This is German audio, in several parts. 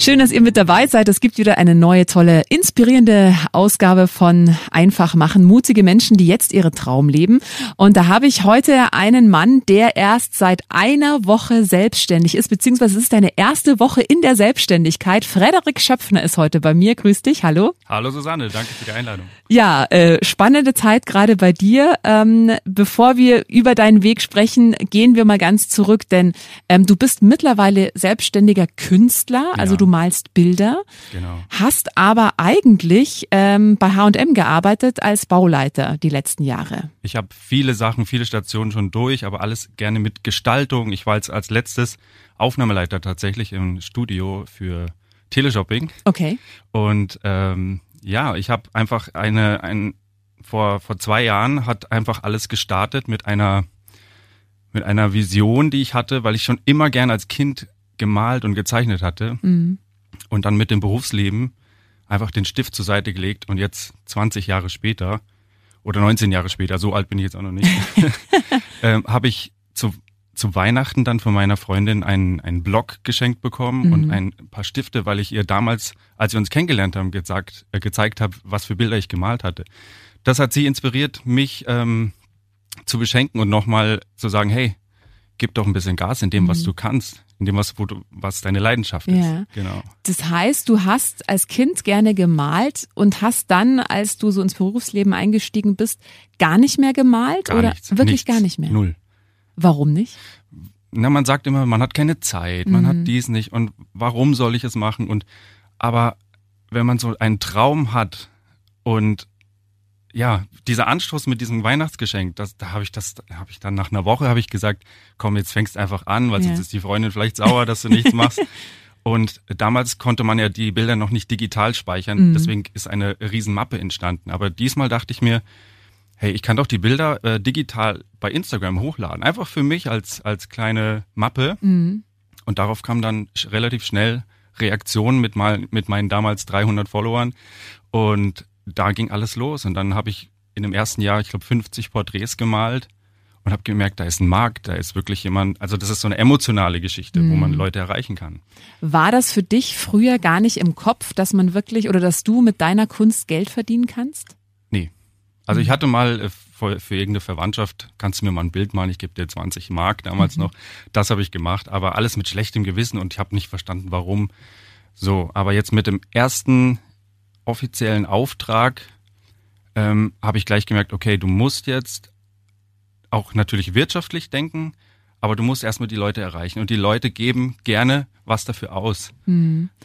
Schön, dass ihr mit dabei seid. Es gibt wieder eine neue, tolle, inspirierende Ausgabe von Einfach machen. Mutige Menschen, die jetzt ihren Traum leben. Und da habe ich heute einen Mann, der erst seit einer Woche selbstständig ist, beziehungsweise es ist deine erste Woche in der Selbstständigkeit. Frederik Schöpfner ist heute bei mir. Grüß dich. Hallo. Hallo Susanne, danke für die Einladung. Ja, äh, spannende Zeit gerade bei dir. Ähm, bevor wir über deinen Weg sprechen, gehen wir mal ganz zurück, denn ähm, du bist mittlerweile selbstständiger Künstler, also du malst Bilder, Genau. hast aber eigentlich ähm, bei H&M gearbeitet als Bauleiter die letzten Jahre. Ich habe viele Sachen, viele Stationen schon durch, aber alles gerne mit Gestaltung. Ich war jetzt als letztes Aufnahmeleiter tatsächlich im Studio für Teleshopping. Okay. Und ähm, ja, ich habe einfach eine, ein, vor, vor zwei Jahren hat einfach alles gestartet mit einer, mit einer Vision, die ich hatte, weil ich schon immer gern als Kind gemalt und gezeichnet hatte. Mhm. Und dann mit dem Berufsleben einfach den Stift zur Seite gelegt und jetzt 20 Jahre später oder 19 Jahre später, so alt bin ich jetzt auch noch nicht, ähm, habe ich zu, zu Weihnachten dann von meiner Freundin einen, einen Blog geschenkt bekommen Mhm. und ein paar Stifte, weil ich ihr damals, als wir uns kennengelernt haben, gesagt, äh, gezeigt habe, was für Bilder ich gemalt hatte. Das hat sie inspiriert, mich ähm, zu beschenken und nochmal zu sagen, hey, gib doch ein bisschen Gas in dem, was du kannst, in dem, was, du, was deine Leidenschaft ist. Mhm. Ja. Genau. Das heißt, du hast als Kind gerne gemalt und hast dann, als du so ins Berufsleben eingestiegen bist, gar nicht mehr gemalt Gar oder nichts. wirklich nichts. gar nicht mehr? Null. Warum nicht? na, man sagt immer, man hat keine Zeit, man hat dies nicht und warum soll ich es machen? Und aber wenn man so einen Traum hat und ja, dieser Anstoß mit diesem Weihnachtsgeschenk, das, da habe ich das, habe ich dann nach einer Woche habe ich gesagt, komm, jetzt fängst einfach an, weil Ja. sonst ist die Freundin vielleicht sauer, dass du nichts machst. Und damals konnte man ja die Bilder noch nicht digital speichern, Mhm. deswegen ist eine Riesenmappe entstanden. Aber diesmal dachte ich mir, hey, ich kann doch die Bilder äh, digital bei Instagram hochladen. Einfach für mich als, als kleine Mappe. Mhm. Und darauf kam dann relativ schnell Reaktionen mit, mal, mit meinen damals 300 Followern. Und da ging alles los. Und dann habe ich in dem ersten Jahr, ich glaube, 50 Porträts gemalt und habe gemerkt, da ist ein Markt, da ist wirklich jemand, also das ist so eine emotionale Geschichte, wo man Leute erreichen kann. War das für dich früher gar nicht im Kopf, dass man wirklich oder dass du mit deiner Kunst Geld verdienen kannst? Nee. Also ich hatte mal äh, für, für irgendeine Verwandtschaft, kannst du mir mal ein Bild malen, ich gebe dir 20 Mark damals noch. Das habe ich gemacht, aber alles mit schlechtem Gewissen und ich habe nicht verstanden, warum. So, aber jetzt mit dem ersten offiziellen Auftrag ähm, habe ich gleich gemerkt, okay, du musst jetzt auch natürlich wirtschaftlich denken, aber du musst erstmal die Leute erreichen und die Leute geben gerne was dafür aus.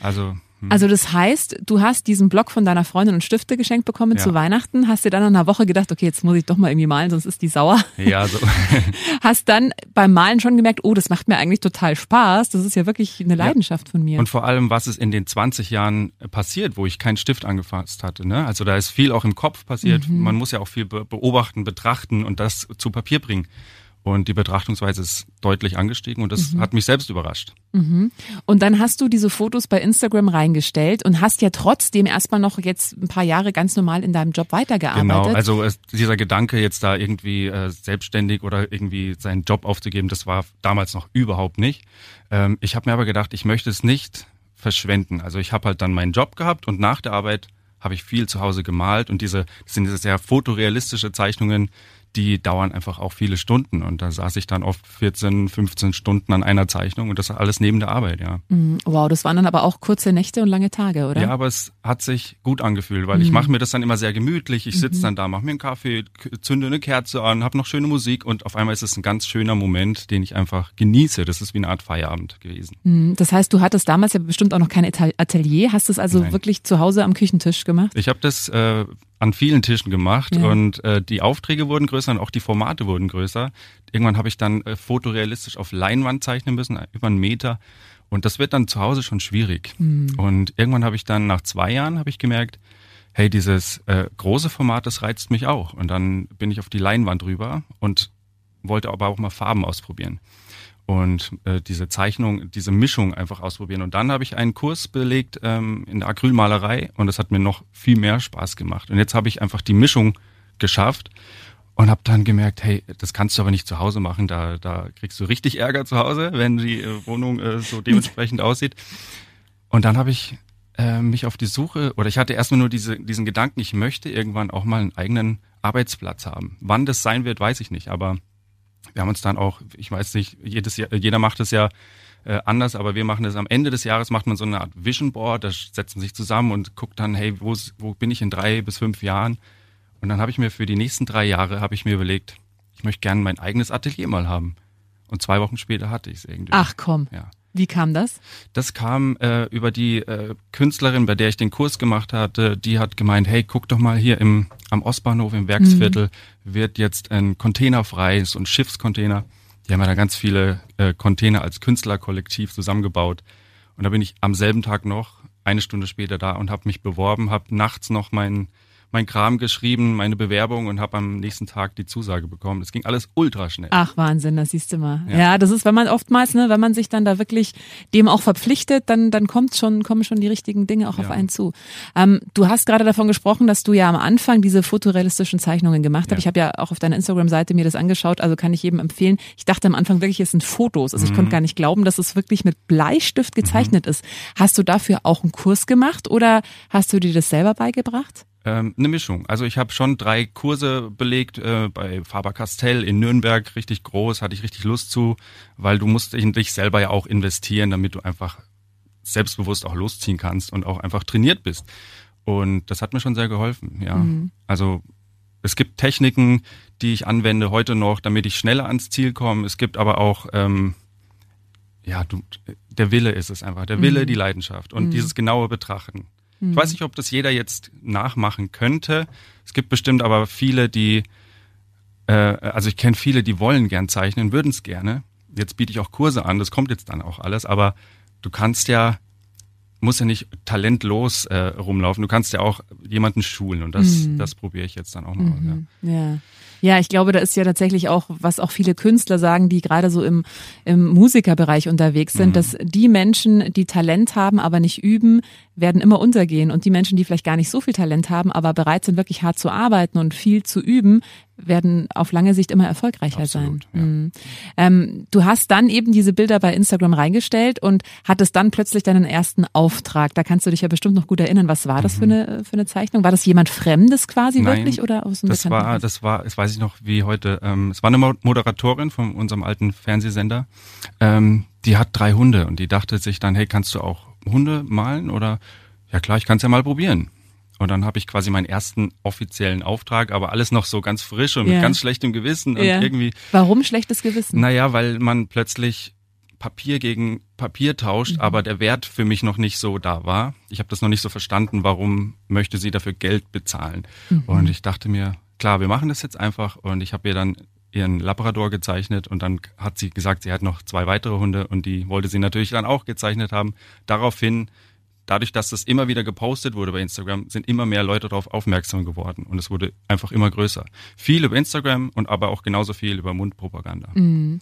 Also hm. Also das heißt, du hast diesen Block von deiner Freundin und Stifte geschenkt bekommen Ja. zu Weihnachten, hast dir dann nach einer Woche gedacht, okay, jetzt muss ich doch mal irgendwie malen, sonst ist die sauer. ja, so. Hast dann beim Malen schon gemerkt, oh, das macht mir eigentlich total Spaß. Das ist ja wirklich eine Leidenschaft von mir. Und vor allem, was ist in den 20 Jahren passiert, wo ich keinen Stift angefasst hatte. Ne? Also da ist viel auch im Kopf passiert. Mhm. Man muss ja auch viel be beobachten, betrachten und das zu Papier bringen. Und die Betrachtungsweise ist deutlich angestiegen und Mhm. das hat mich selbst überrascht. Und dann hast du diese Fotos bei Instagram reingestellt und hast ja trotzdem erstmal noch jetzt ein paar Jahre ganz normal in deinem Job weitergearbeitet. Genau, also es, dieser Gedanke, jetzt da irgendwie äh, selbstständig oder irgendwie seinen Job aufzugeben, das war damals noch überhaupt nicht. Ähm, ich habe mir aber gedacht, ich möchte es nicht verschwenden. Also ich habe halt dann meinen Job gehabt und nach der Arbeit habe ich viel zu Hause gemalt und diese das sind diese sehr fotorealistische Zeichnungen, die dauern einfach auch viele Stunden. Und da saß ich dann oft 14, 15 Stunden an einer Zeichnung und das alles neben der Arbeit, ja. Mhm. Wow, das waren dann aber auch kurze Nächte und lange Tage, oder? Ja, aber es hat sich gut angefühlt, weil mhm. ich mache mir das dann immer sehr gemütlich. Ich sitze mhm. dann da, mache mir einen Kaffee, zünde eine Kerze an, habe noch schöne Musik und auf einmal ist es ein ganz schöner Moment, den ich einfach genieße. Das ist wie eine Art Feierabend gewesen. Mhm. Das heißt, du hattest damals ja bestimmt auch noch kein Atelier. Hast du es also Nein. wirklich zu Hause am Küchentisch gemacht? Ich habe das äh, an vielen Tischen gemacht ja. und äh, die Aufträge wurden größer und auch die Formate wurden größer. Irgendwann habe ich dann äh, fotorealistisch auf Leinwand zeichnen müssen, über einen Meter. Und das wird dann zu Hause schon schwierig. Mhm. Und irgendwann habe ich dann nach zwei Jahren habe ich gemerkt, hey, dieses äh, große Format, das reizt mich auch. Und dann bin ich auf die Leinwand rüber und wollte aber auch mal Farben ausprobieren und äh, diese Zeichnung, diese Mischung einfach ausprobieren. Und dann habe ich einen Kurs belegt ähm, in der Acrylmalerei und das hat mir noch viel mehr Spaß gemacht. Und jetzt habe ich einfach die Mischung geschafft und habe dann gemerkt, hey, das kannst du aber nicht zu Hause machen, da, da kriegst du richtig Ärger zu Hause, wenn die äh, Wohnung äh, so dementsprechend aussieht. Und dann habe ich äh, mich auf die Suche, oder ich hatte erstmal nur diese, diesen Gedanken, ich möchte irgendwann auch mal einen eigenen Arbeitsplatz haben. Wann das sein wird, weiß ich nicht, aber wir haben uns dann auch, ich weiß nicht, jedes Jahr, jeder macht es ja äh, anders, aber wir machen das am Ende des Jahres, macht man so eine Art Vision Board, da setzt man sich zusammen und guckt dann, hey, wo, wo bin ich in drei bis fünf Jahren? Und dann habe ich mir für die nächsten drei Jahre, habe ich mir überlegt, ich möchte gerne mein eigenes Atelier mal haben. Und zwei Wochen später hatte ich es irgendwie. Ach komm. Ja. Wie kam das? Das kam äh, über die äh, Künstlerin, bei der ich den Kurs gemacht hatte. Die hat gemeint, hey, guck doch mal hier im, am Ostbahnhof im Werksviertel mhm. wird jetzt ein Container frei, so ein Schiffscontainer. Die haben ja da ganz viele äh, Container als Künstlerkollektiv zusammengebaut. Und da bin ich am selben Tag noch, eine Stunde später da und habe mich beworben, habe nachts noch meinen mein Kram geschrieben, meine Bewerbung und habe am nächsten Tag die Zusage bekommen. Das ging alles ultra schnell. Ach Wahnsinn, das siehst du mal. Ja, ja das ist, wenn man oftmals, ne, wenn man sich dann da wirklich dem auch verpflichtet, dann dann kommt schon kommen schon die richtigen Dinge auch ja. auf einen zu. Ähm, du hast gerade davon gesprochen, dass du ja am Anfang diese fotorealistischen Zeichnungen gemacht hast. Ja. Ich habe ja auch auf deiner Instagram-Seite mir das angeschaut, also kann ich jedem empfehlen. Ich dachte am Anfang wirklich, es sind Fotos. Also ich mhm. konnte gar nicht glauben, dass es wirklich mit Bleistift gezeichnet mhm. ist. Hast du dafür auch einen Kurs gemacht oder hast du dir das selber beigebracht? Ähm, eine Mischung. Also ich habe schon drei Kurse belegt äh, bei Faber-Castell in Nürnberg, richtig groß, hatte ich richtig Lust zu, weil du musst in dich selber ja auch investieren, damit du einfach selbstbewusst auch losziehen kannst und auch einfach trainiert bist. Und das hat mir schon sehr geholfen, ja. Mhm. Also es gibt Techniken, die ich anwende heute noch, damit ich schneller ans Ziel komme. Es gibt aber auch, ähm, ja, du, der Wille ist es einfach, der Wille, mhm. die Leidenschaft und mhm. dieses genaue Betrachten. Ich weiß nicht, ob das jeder jetzt nachmachen könnte. Es gibt bestimmt aber viele, die, äh, also ich kenne viele, die wollen gern zeichnen, würden es gerne. Jetzt biete ich auch Kurse an, das kommt jetzt dann auch alles, aber du kannst ja, muss ja nicht talentlos äh, rumlaufen, du kannst ja auch jemanden schulen und das, mhm. das probiere ich jetzt dann auch mal. Mhm. Ja. ja. Ja, ich glaube, da ist ja tatsächlich auch, was auch viele Künstler sagen, die gerade so im, im Musikerbereich unterwegs sind, mhm. dass die Menschen, die Talent haben, aber nicht üben, werden immer untergehen. Und die Menschen, die vielleicht gar nicht so viel Talent haben, aber bereit sind, wirklich hart zu arbeiten und viel zu üben, werden auf lange Sicht immer erfolgreicher Absolut, sein. Ja. Mhm. Ähm, du hast dann eben diese Bilder bei Instagram reingestellt und hattest dann plötzlich deinen ersten Auftrag. Da kannst du dich ja bestimmt noch gut erinnern. Was war das mhm. für, eine, für eine Zeichnung? War das jemand Fremdes quasi Nein, wirklich oder aus dem Das war, das war, das weiß ich noch wie heute. Ähm, es war eine Moderatorin von unserem alten Fernsehsender. Ähm, die hat drei Hunde und die dachte sich dann, hey, kannst du auch Hunde malen oder ja klar, ich kann es ja mal probieren. Und dann habe ich quasi meinen ersten offiziellen Auftrag, aber alles noch so ganz frisch und ja. mit ganz schlechtem Gewissen und irgendwie. Warum schlechtes Gewissen? Naja, weil man plötzlich Papier gegen Papier tauscht, mhm. aber der Wert für mich noch nicht so da war. Ich habe das noch nicht so verstanden, warum möchte sie dafür Geld bezahlen. Mhm. Und ich dachte mir, klar, wir machen das jetzt einfach. Und ich habe ihr dann ihren Labrador gezeichnet und dann hat sie gesagt, sie hat noch zwei weitere Hunde und die wollte sie natürlich dann auch gezeichnet haben. Daraufhin, dadurch, dass das immer wieder gepostet wurde bei Instagram, sind immer mehr Leute darauf aufmerksam geworden und es wurde einfach immer größer. Viel über Instagram und aber auch genauso viel über Mundpropaganda. Mhm.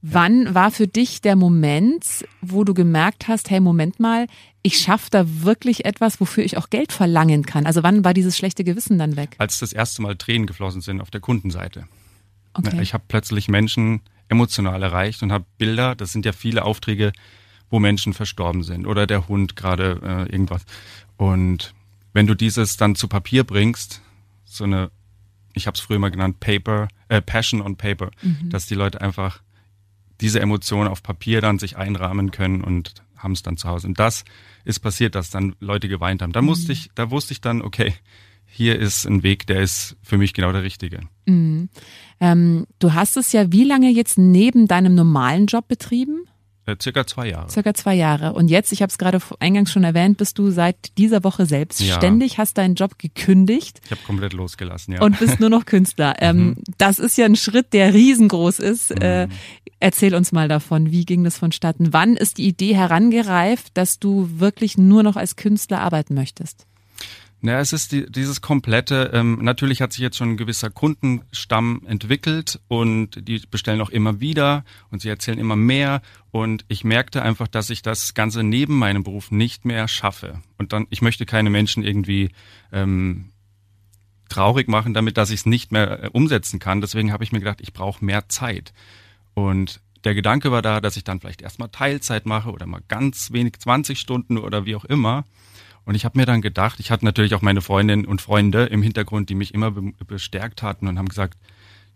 Wann war für dich der Moment, wo du gemerkt hast, hey, Moment mal, ich schaffe da wirklich etwas, wofür ich auch Geld verlangen kann? Also wann war dieses schlechte Gewissen dann weg? Als das erste Mal Tränen geflossen sind auf der Kundenseite. Okay. Ich habe plötzlich Menschen emotional erreicht und habe Bilder, das sind ja viele Aufträge, wo Menschen verstorben sind oder der Hund gerade äh, irgendwas. Und wenn du dieses dann zu Papier bringst, so eine, ich habe es früher mal genannt, Paper äh, Passion on Paper, mhm. dass die Leute einfach diese Emotionen auf Papier dann sich einrahmen können und haben es dann zu Hause. Und das ist passiert, dass dann Leute geweint haben. Da musste mhm. ich, da wusste ich dann, okay, hier ist ein Weg, der ist für mich genau der richtige. Mhm. Ähm, du hast es ja wie lange jetzt neben deinem normalen Job betrieben? Äh, circa zwei Jahre. Circa zwei Jahre. Und jetzt, ich habe es gerade eingangs schon erwähnt, bist du seit dieser Woche selbstständig, ja. hast deinen Job gekündigt. Ich habe komplett losgelassen, ja. Und bist nur noch Künstler. ähm, mhm. Das ist ja ein Schritt, der riesengroß ist. Mhm. Äh, erzähl uns mal davon, wie ging das vonstatten? Wann ist die Idee herangereift, dass du wirklich nur noch als Künstler arbeiten möchtest? Naja, es ist die, dieses komplette, ähm, natürlich hat sich jetzt schon ein gewisser Kundenstamm entwickelt und die bestellen auch immer wieder und sie erzählen immer mehr und ich merkte einfach, dass ich das Ganze neben meinem Beruf nicht mehr schaffe. Und dann, ich möchte keine Menschen irgendwie ähm, traurig machen damit, dass ich es nicht mehr äh, umsetzen kann. Deswegen habe ich mir gedacht, ich brauche mehr Zeit. Und der Gedanke war da, dass ich dann vielleicht erstmal Teilzeit mache oder mal ganz wenig 20 Stunden oder wie auch immer und ich habe mir dann gedacht, ich hatte natürlich auch meine Freundinnen und Freunde im Hintergrund, die mich immer be bestärkt hatten und haben gesagt,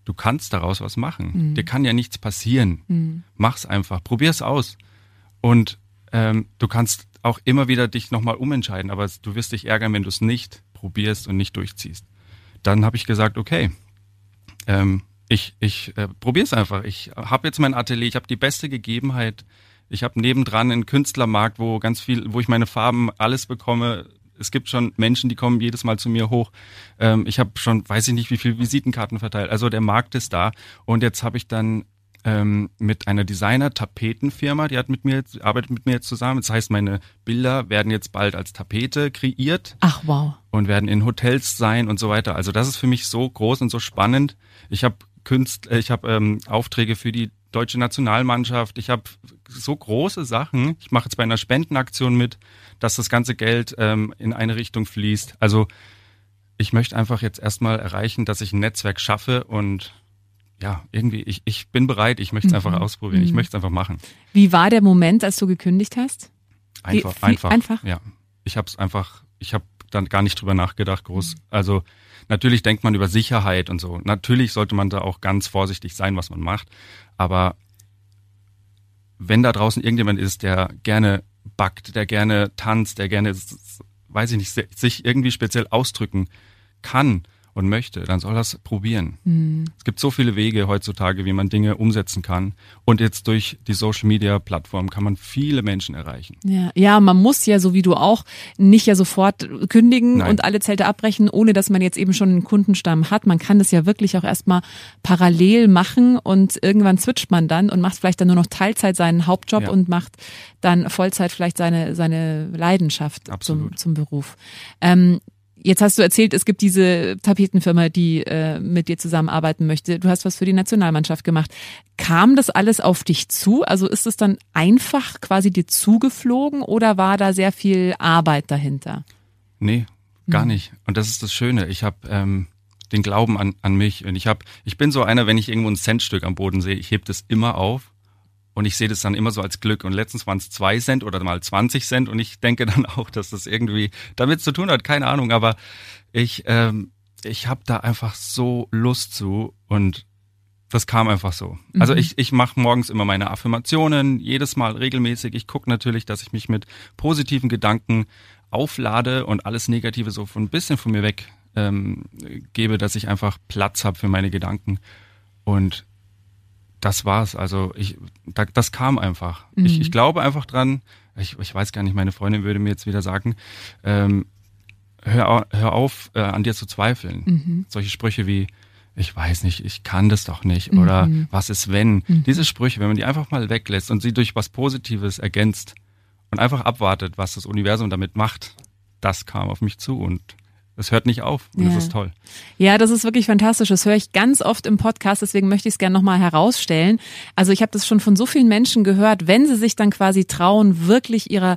du kannst daraus was machen. Mhm. Dir kann ja nichts passieren. Mhm. Mach's einfach, probier's aus. Und ähm, du kannst auch immer wieder dich nochmal umentscheiden, aber du wirst dich ärgern, wenn du es nicht probierst und nicht durchziehst. Dann habe ich gesagt, okay, ähm, ich, ich äh, probier's einfach. Ich habe jetzt mein Atelier, ich habe die beste Gegebenheit ich habe nebendran einen Künstlermarkt, wo ganz viel, wo ich meine Farben alles bekomme. Es gibt schon Menschen, die kommen jedes Mal zu mir hoch. Ähm, ich habe schon, weiß ich nicht, wie viele Visitenkarten verteilt. Also der Markt ist da. Und jetzt habe ich dann ähm, mit einer Designer-Tapetenfirma, die hat mit mir, arbeitet mit mir jetzt zusammen. Das heißt, meine Bilder werden jetzt bald als Tapete kreiert. Ach wow. Und werden in Hotels sein und so weiter. Also das ist für mich so groß und so spannend. Ich habe Künst, ich habe ähm, Aufträge für die deutsche Nationalmannschaft. Ich habe so große Sachen. Ich mache jetzt bei einer Spendenaktion mit, dass das ganze Geld ähm, in eine Richtung fließt. Also ich möchte einfach jetzt erstmal erreichen, dass ich ein Netzwerk schaffe und ja, irgendwie, ich, ich bin bereit, ich möchte es mhm. einfach ausprobieren, mhm. ich möchte es einfach machen. Wie war der Moment, als du gekündigt hast? Einfach, Wie, einfach. Einfach? Ja. Ich habe es einfach, ich habe dann gar nicht drüber nachgedacht, groß. Also natürlich denkt man über Sicherheit und so. Natürlich sollte man da auch ganz vorsichtig sein, was man macht. Aber wenn da draußen irgendjemand ist, der gerne backt, der gerne tanzt, der gerne, weiß ich nicht, sich irgendwie speziell ausdrücken kann, und möchte, dann soll das probieren. Mhm. Es gibt so viele Wege heutzutage, wie man Dinge umsetzen kann. Und jetzt durch die Social Media Plattform kann man viele Menschen erreichen. Ja, ja man muss ja, so wie du auch, nicht ja sofort kündigen Nein. und alle Zelte abbrechen, ohne dass man jetzt eben schon einen Kundenstamm hat. Man kann das ja wirklich auch erstmal parallel machen und irgendwann switcht man dann und macht vielleicht dann nur noch Teilzeit seinen Hauptjob ja. und macht dann Vollzeit vielleicht seine, seine Leidenschaft zum, zum Beruf. Ähm, Jetzt hast du erzählt, es gibt diese Tapetenfirma, die äh, mit dir zusammenarbeiten möchte. Du hast was für die Nationalmannschaft gemacht. Kam das alles auf dich zu? Also ist es dann einfach quasi dir zugeflogen oder war da sehr viel Arbeit dahinter? Nee, gar hm. nicht. Und das ist das Schöne. Ich habe ähm, den Glauben an, an mich und ich habe, ich bin so einer, wenn ich irgendwo ein Centstück am Boden sehe, ich heb das immer auf und ich sehe das dann immer so als Glück. Und letztens waren es zwei Cent oder mal 20 Cent. Und ich denke dann auch, dass das irgendwie damit zu tun hat. Keine Ahnung. Aber ich, ähm, ich habe da einfach so Lust zu. Und das kam einfach so. Also mhm. Also ich, ich mache morgens immer meine Affirmationen, jedes Mal regelmäßig. Ich gucke natürlich, dass ich mich mit positiven Gedanken auflade und alles Negative so von ein bisschen von mir weg ähm, gebe, dass ich einfach Platz habe für meine Gedanken. Und das war's. Also ich, da, das kam einfach. Mhm. Ich, ich glaube einfach dran. Ich, ich weiß gar nicht, meine Freundin würde mir jetzt wieder sagen, ähm, hör, hör auf, äh, an dir zu zweifeln. Mhm. Solche Sprüche wie, ich weiß nicht, ich kann das doch nicht mhm. oder was ist wenn? Mhm. Diese Sprüche, wenn man die einfach mal weglässt und sie durch was Positives ergänzt und einfach abwartet, was das Universum damit macht, das kam auf mich zu und es hört nicht auf und ja. das ist toll. Ja, das ist wirklich fantastisch. Das höre ich ganz oft im Podcast, deswegen möchte ich es gerne nochmal herausstellen. Also ich habe das schon von so vielen Menschen gehört, wenn sie sich dann quasi trauen, wirklich ihrer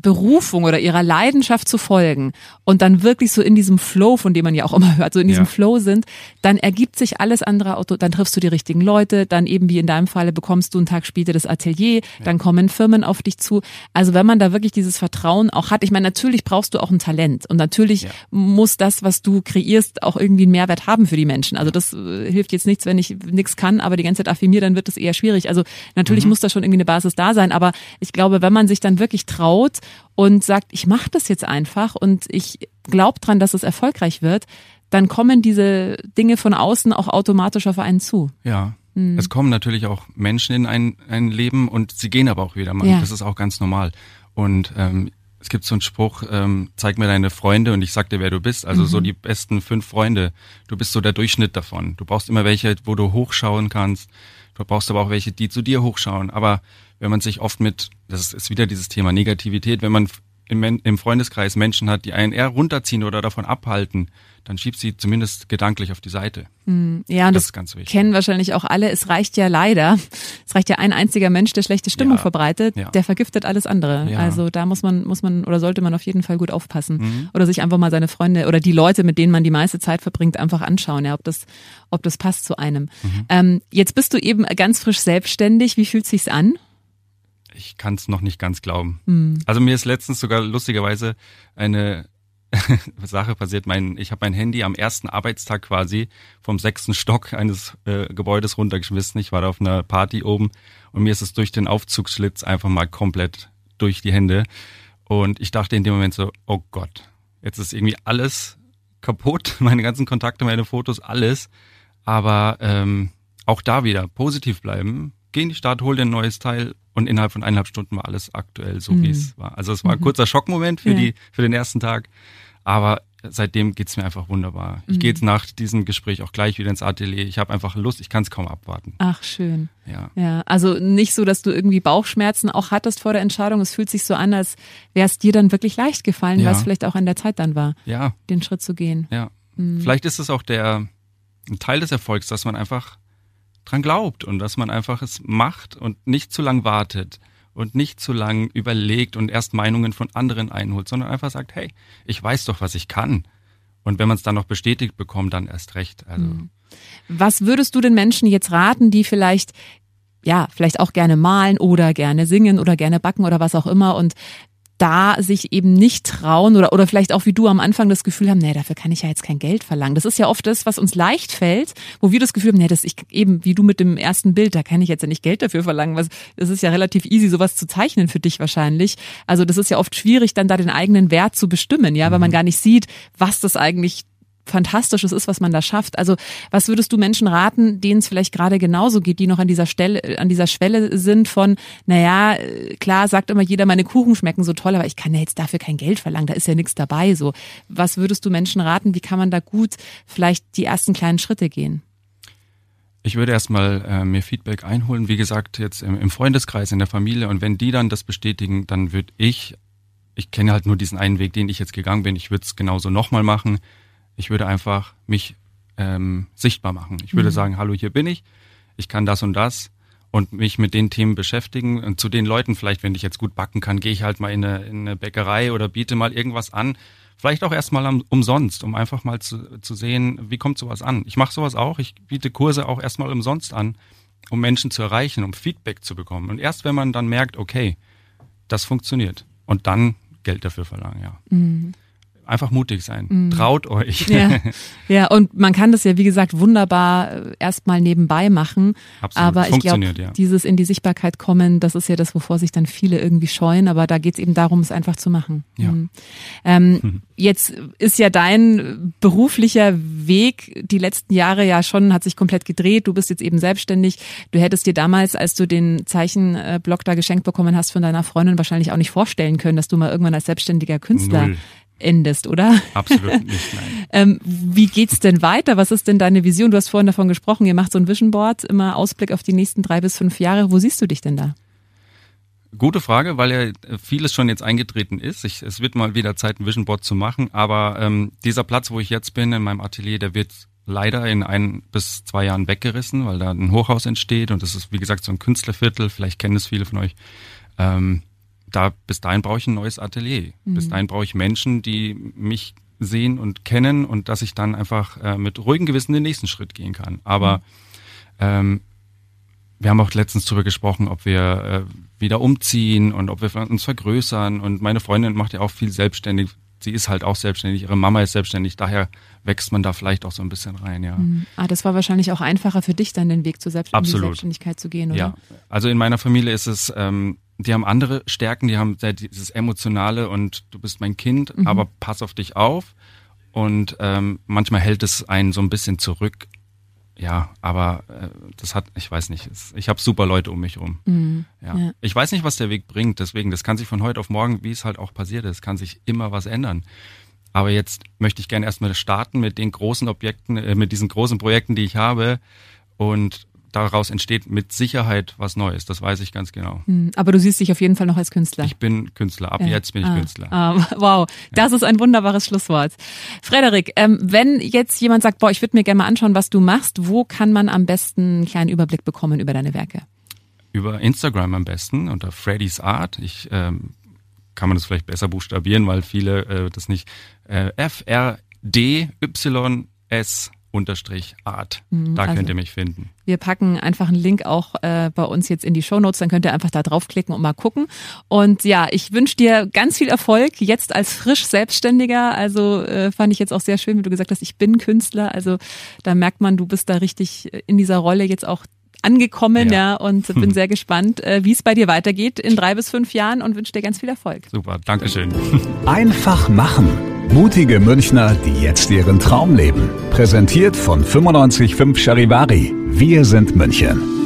Berufung oder ihrer Leidenschaft zu folgen und dann wirklich so in diesem Flow, von dem man ja auch immer hört, so in diesem ja. Flow sind, dann ergibt sich alles andere, Auto, dann triffst du die richtigen Leute, dann eben wie in deinem Falle bekommst du einen Tag später das Atelier, ja. dann kommen Firmen auf dich zu. Also wenn man da wirklich dieses Vertrauen auch hat, ich meine, natürlich brauchst du auch ein Talent und natürlich ja. muss das, was du kreierst, auch irgendwie einen Mehrwert haben für die Menschen. Also das äh, hilft jetzt nichts, wenn ich nichts kann, aber die ganze Zeit affirmiere, dann wird das eher schwierig. Also natürlich mhm. muss da schon irgendwie eine Basis da sein, aber ich glaube, wenn man sich dann wirklich traut und sagt, ich mache das jetzt einfach und ich glaube dran, dass es erfolgreich wird, dann kommen diese Dinge von außen auch automatisch auf einen zu. Ja. Mhm. Es kommen natürlich auch Menschen in ein, ein Leben und sie gehen aber auch wieder mal. Ja. Das ist auch ganz normal. Und ähm, es gibt so einen Spruch, ähm, zeig mir deine Freunde und ich sag dir, wer du bist. Also mhm. so die besten fünf Freunde. Du bist so der Durchschnitt davon. Du brauchst immer welche, wo du hochschauen kannst. Du brauchst aber auch welche, die zu dir hochschauen. Aber wenn man sich oft mit, das ist wieder dieses Thema Negativität, wenn man im, im Freundeskreis Menschen hat, die einen eher runterziehen oder davon abhalten, dann schiebt sie zumindest gedanklich auf die Seite. Hm, ja, und das, das, ist ganz wichtig. kennen wahrscheinlich auch alle. Es reicht ja leider, es reicht ja ein einziger Mensch, der schlechte Stimmung ja, verbreitet, ja. der vergiftet alles andere. Ja. Also da muss man, muss man oder sollte man auf jeden Fall gut aufpassen. Mhm. Oder sich einfach mal seine Freunde oder die Leute, mit denen man die meiste Zeit verbringt, einfach anschauen, ja, ob das, ob das passt zu einem. Mhm. Ähm, jetzt bist du eben ganz frisch selbstständig. Wie fühlt sich's an? Ich kann es noch nicht ganz glauben. Mhm. Also mir ist letztens sogar lustigerweise eine Sache passiert. Mein, ich habe mein Handy am ersten Arbeitstag quasi vom sechsten Stock eines äh, Gebäudes runtergeschmissen. Ich war da auf einer Party oben und mir ist es durch den Aufzugsschlitz einfach mal komplett durch die Hände. Und ich dachte in dem Moment so, oh Gott, jetzt ist irgendwie alles kaputt, meine ganzen Kontakte, meine Fotos, alles. Aber ähm, auch da wieder positiv bleiben, geh in die Stadt, hol dir ein neues Teil und innerhalb von eineinhalb Stunden war alles aktuell so, mhm. wie es war. Also es war ein mhm. kurzer Schockmoment für, ja. die, für den ersten Tag, aber seitdem geht's mir einfach wunderbar. Ich mhm. gehe jetzt nach diesem Gespräch auch gleich wieder ins Atelier. Ich habe einfach Lust, ich kann es kaum abwarten. Ach, schön. Ja. ja. Also nicht so, dass du irgendwie Bauchschmerzen auch hattest vor der Entscheidung. Es fühlt sich so an, als wäre es dir dann wirklich leicht gefallen, ja. weil es vielleicht auch an der Zeit dann war, ja. den Schritt zu gehen. Ja. Mhm. Vielleicht ist es auch der ein Teil des Erfolgs, dass man einfach dran glaubt und dass man einfach es macht und nicht zu lang wartet und nicht zu lang überlegt und erst Meinungen von anderen einholt, sondern einfach sagt, hey, ich weiß doch, was ich kann. Und wenn man es dann noch bestätigt bekommt, dann erst recht. Also. Hm. Was würdest du den Menschen jetzt raten, die vielleicht ja, vielleicht auch gerne malen oder gerne singen oder gerne backen oder was auch immer und da sich eben nicht trauen oder, oder vielleicht auch wie du am Anfang das Gefühl haben, nee, dafür kann ich ja jetzt kein Geld verlangen. Das ist ja oft das, was uns leicht fällt, wo wir das Gefühl haben, nee, das ich eben wie du mit dem ersten Bild, da kann ich jetzt ja nicht Geld dafür verlangen. Was, das ist ja relativ easy, sowas zu zeichnen für dich wahrscheinlich. Also das ist ja oft schwierig, dann da den eigenen Wert zu bestimmen, ja, weil man mhm. gar nicht sieht, was das eigentlich Fantastisches ist, was man da schafft. Also was würdest du Menschen raten, denen es vielleicht gerade genauso geht, die noch an dieser Stelle, an dieser Schwelle sind von, naja, klar sagt immer jeder, meine Kuchen schmecken so toll, aber ich kann ja jetzt dafür kein Geld verlangen, da ist ja nichts dabei. So, was würdest du Menschen raten? Wie kann man da gut vielleicht die ersten kleinen Schritte gehen? Ich würde erstmal äh, mir Feedback einholen, wie gesagt, jetzt im, im Freundeskreis, in der Familie. Und wenn die dann das bestätigen, dann würde ich, ich kenne halt nur diesen einen Weg, den ich jetzt gegangen bin, ich würde es genauso nochmal machen ich würde einfach mich ähm, sichtbar machen. Ich würde mhm. sagen, hallo, hier bin ich, ich kann das und das und mich mit den Themen beschäftigen. Und zu den Leuten vielleicht, wenn ich jetzt gut backen kann, gehe ich halt mal in eine, in eine Bäckerei oder biete mal irgendwas an. Vielleicht auch erstmal umsonst, um einfach mal zu, zu sehen, wie kommt sowas an. Ich mache sowas auch. Ich biete Kurse auch erstmal umsonst an, um Menschen zu erreichen, um Feedback zu bekommen. Und erst wenn man dann merkt, okay, das funktioniert und dann Geld dafür verlangen, ja. Mhm einfach mutig sein. Mhm. Traut euch. Ja. ja, und man kann das ja, wie gesagt, wunderbar äh, erstmal nebenbei machen. Absolut. Aber ich glaube, ja. dieses in die Sichtbarkeit kommen, das ist ja das, wovor sich dann viele irgendwie scheuen. Aber da geht es eben darum, es einfach zu machen. Ja. Mhm. Ähm, mhm. Jetzt ist ja dein beruflicher Weg die letzten Jahre ja schon, hat sich komplett gedreht. Du bist jetzt eben selbstständig. Du hättest dir damals, als du den Zeichenblock da geschenkt bekommen hast von deiner Freundin, wahrscheinlich auch nicht vorstellen können, dass du mal irgendwann als selbstständiger Künstler Null endest, oder? Absolut nicht, nein. ähm, wie geht's denn weiter? Was ist denn deine Vision? Du hast vorhin davon gesprochen, ihr macht so ein Vision Board, immer Ausblick auf die nächsten drei bis fünf Jahre. Wo siehst du dich denn da? Gute Frage, weil ja vieles schon jetzt eingetreten ist. Ich, es wird mal wieder Zeit, ein Vision Board zu machen, aber ähm, dieser Platz, wo ich jetzt bin, in meinem Atelier, der wird leider in ein bis zwei Jahren weggerissen, weil da ein Hochhaus entsteht und das ist, wie gesagt, so ein Künstlerviertel. Vielleicht kennen es viele von euch. Ähm, da bis dahin brauche ich ein neues Atelier. Mhm. Bis dahin brauche ich Menschen, die mich sehen und kennen und dass ich dann einfach äh, mit ruhigem Gewissen den nächsten Schritt gehen kann. Aber mhm. ähm, wir haben auch letztens darüber gesprochen, ob wir äh, wieder umziehen und ob wir uns vergrößern. Und meine Freundin macht ja auch viel selbstständig. Sie ist halt auch selbstständig, ihre Mama ist selbstständig, daher wächst man da vielleicht auch so ein bisschen rein, ja. Mhm. Ah, das war wahrscheinlich auch einfacher für dich, dann den Weg zur Selbst Absolut. Selbstständigkeit zu gehen, oder? Ja, also in meiner Familie ist es, ähm, die haben andere Stärken, die haben dieses Emotionale und du bist mein Kind, mhm. aber pass auf dich auf. Und ähm, manchmal hält es einen so ein bisschen zurück. Ja, aber äh, das hat, ich weiß nicht, ich habe super Leute um mich rum. Mhm. Ja. ja. Ich weiß nicht, was der Weg bringt, deswegen, das kann sich von heute auf morgen, wie es halt auch passiert ist, kann sich immer was ändern. Aber jetzt möchte ich gerne erstmal starten mit den großen Objekten, äh, mit diesen großen Projekten, die ich habe und daraus entsteht mit Sicherheit was Neues. Das weiß ich ganz genau. Hm, aber du siehst dich auf jeden Fall noch als Künstler. Ich bin Künstler. Ab ja. jetzt bin ich ah, Künstler. Ah, wow, das ja. ist ein wunderbares Schlusswort. Frederik, ähm, wenn jetzt jemand sagt, boah, ich würde mir gerne mal anschauen, was du machst, wo kann man am besten einen kleinen Überblick bekommen über deine Werke? Über Instagram am besten unter Freddy's Art. Ich ähm, kann man das vielleicht besser buchstabieren, weil viele äh, das nicht äh, F R D Y S unterstrich Art. Mhm, da also könnt ihr mich finden. Wir packen einfach einen Link auch äh, bei uns jetzt in die Show Notes, dann könnt ihr einfach da draufklicken und mal gucken. Und ja, ich wünsche dir ganz viel Erfolg jetzt als frisch Selbstständiger. Also äh, fand ich jetzt auch sehr schön, wie du gesagt hast, ich bin Künstler. Also da merkt man, du bist da richtig in dieser Rolle jetzt auch angekommen, ja, ja und bin hm. sehr gespannt, äh, wie es bei dir weitergeht in drei bis fünf Jahren und wünsche dir ganz viel Erfolg. Super, Dankeschön. Einfach machen. Mutige Münchner, die jetzt ihren Traum leben. Präsentiert von 955 Charivari. Wir sind München.